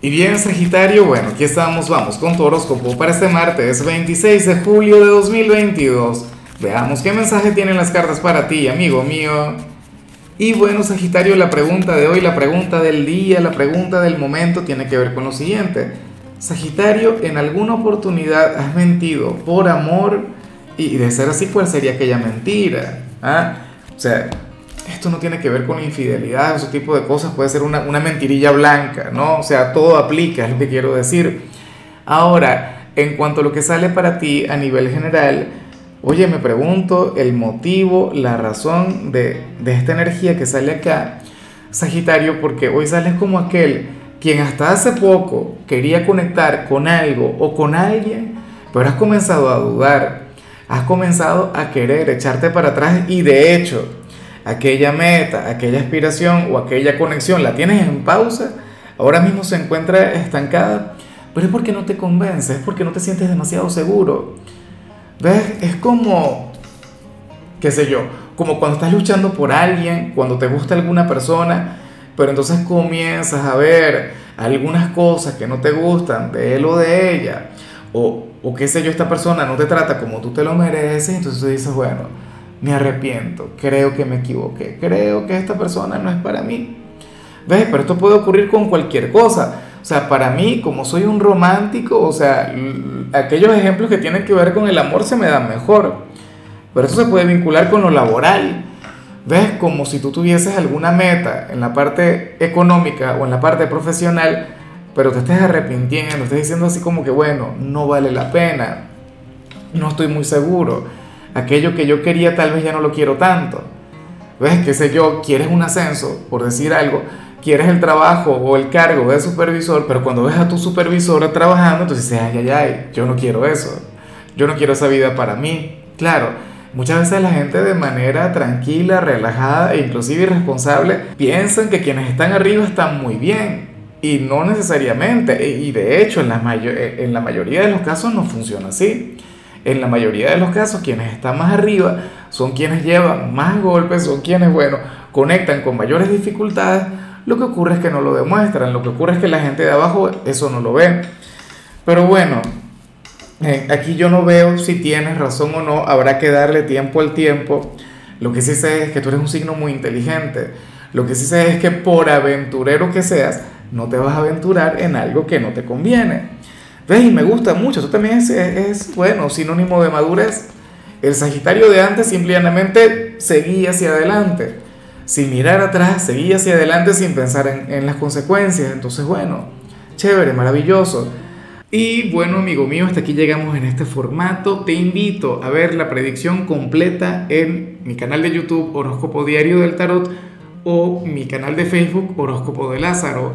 Y bien, Sagitario, bueno, aquí estamos, vamos con tu horóscopo para este martes 26 de julio de 2022. Veamos qué mensaje tienen las cartas para ti, amigo mío. Y bueno, Sagitario, la pregunta de hoy, la pregunta del día, la pregunta del momento tiene que ver con lo siguiente. Sagitario, ¿en alguna oportunidad has mentido por amor? Y de ser así, ¿cuál sería aquella mentira? ¿Ah? O sea, esto no tiene que ver con infidelidad, ese tipo de cosas, puede ser una, una mentirilla blanca, ¿no? O sea, todo aplica, es lo que quiero decir. Ahora, en cuanto a lo que sale para ti a nivel general, oye, me pregunto el motivo, la razón de, de esta energía que sale acá, Sagitario, porque hoy sales como aquel quien hasta hace poco quería conectar con algo o con alguien, pero has comenzado a dudar, has comenzado a querer echarte para atrás y de hecho, aquella meta, aquella aspiración o aquella conexión la tienes en pausa, ahora mismo se encuentra estancada, pero es porque no te convence, es porque no te sientes demasiado seguro. ¿Ves? Es como, qué sé yo, como cuando estás luchando por alguien, cuando te gusta alguna persona, pero entonces comienzas a ver algunas cosas que no te gustan de él o de ella, o, o qué sé yo, esta persona no te trata como tú te lo mereces, entonces tú dices, bueno, me arrepiento, creo que me equivoqué, creo que esta persona no es para mí. ¿Ves? Pero esto puede ocurrir con cualquier cosa. O sea, para mí, como soy un romántico, o sea, aquellos ejemplos que tienen que ver con el amor se me dan mejor. Pero eso se puede vincular con lo laboral. ¿Ves? Como si tú tuvieses alguna meta en la parte económica o en la parte profesional, pero te estés arrepintiendo, estés diciendo así como que, bueno, no vale la pena, no estoy muy seguro aquello que yo quería tal vez ya no lo quiero tanto. ¿Ves? ¿Qué sé yo? Quieres un ascenso, por decir algo, quieres el trabajo o el cargo de supervisor, pero cuando ves a tu supervisora trabajando, entonces dices, ay, ay, ay, yo no quiero eso, yo no quiero esa vida para mí. Claro, muchas veces la gente de manera tranquila, relajada e inclusive irresponsable piensan que quienes están arriba están muy bien. Y no necesariamente, y de hecho en la, en la mayoría de los casos no funciona así. En la mayoría de los casos, quienes están más arriba son quienes llevan más golpes, son quienes, bueno, conectan con mayores dificultades. Lo que ocurre es que no lo demuestran, lo que ocurre es que la gente de abajo eso no lo ve. Pero bueno, eh, aquí yo no veo si tienes razón o no, habrá que darle tiempo al tiempo. Lo que sí sé es que tú eres un signo muy inteligente. Lo que sí sé es que por aventurero que seas, no te vas a aventurar en algo que no te conviene. ¿Ves? Y me gusta mucho. Eso también es, bueno, sinónimo de madurez. El Sagitario de antes simplemente seguía hacia adelante. Sin mirar atrás, seguía hacia adelante sin pensar en, en las consecuencias. Entonces, bueno, chévere, maravilloso. Y bueno, amigo mío, hasta aquí llegamos en este formato. Te invito a ver la predicción completa en mi canal de YouTube Horóscopo Diario del Tarot o mi canal de Facebook Horóscopo de Lázaro.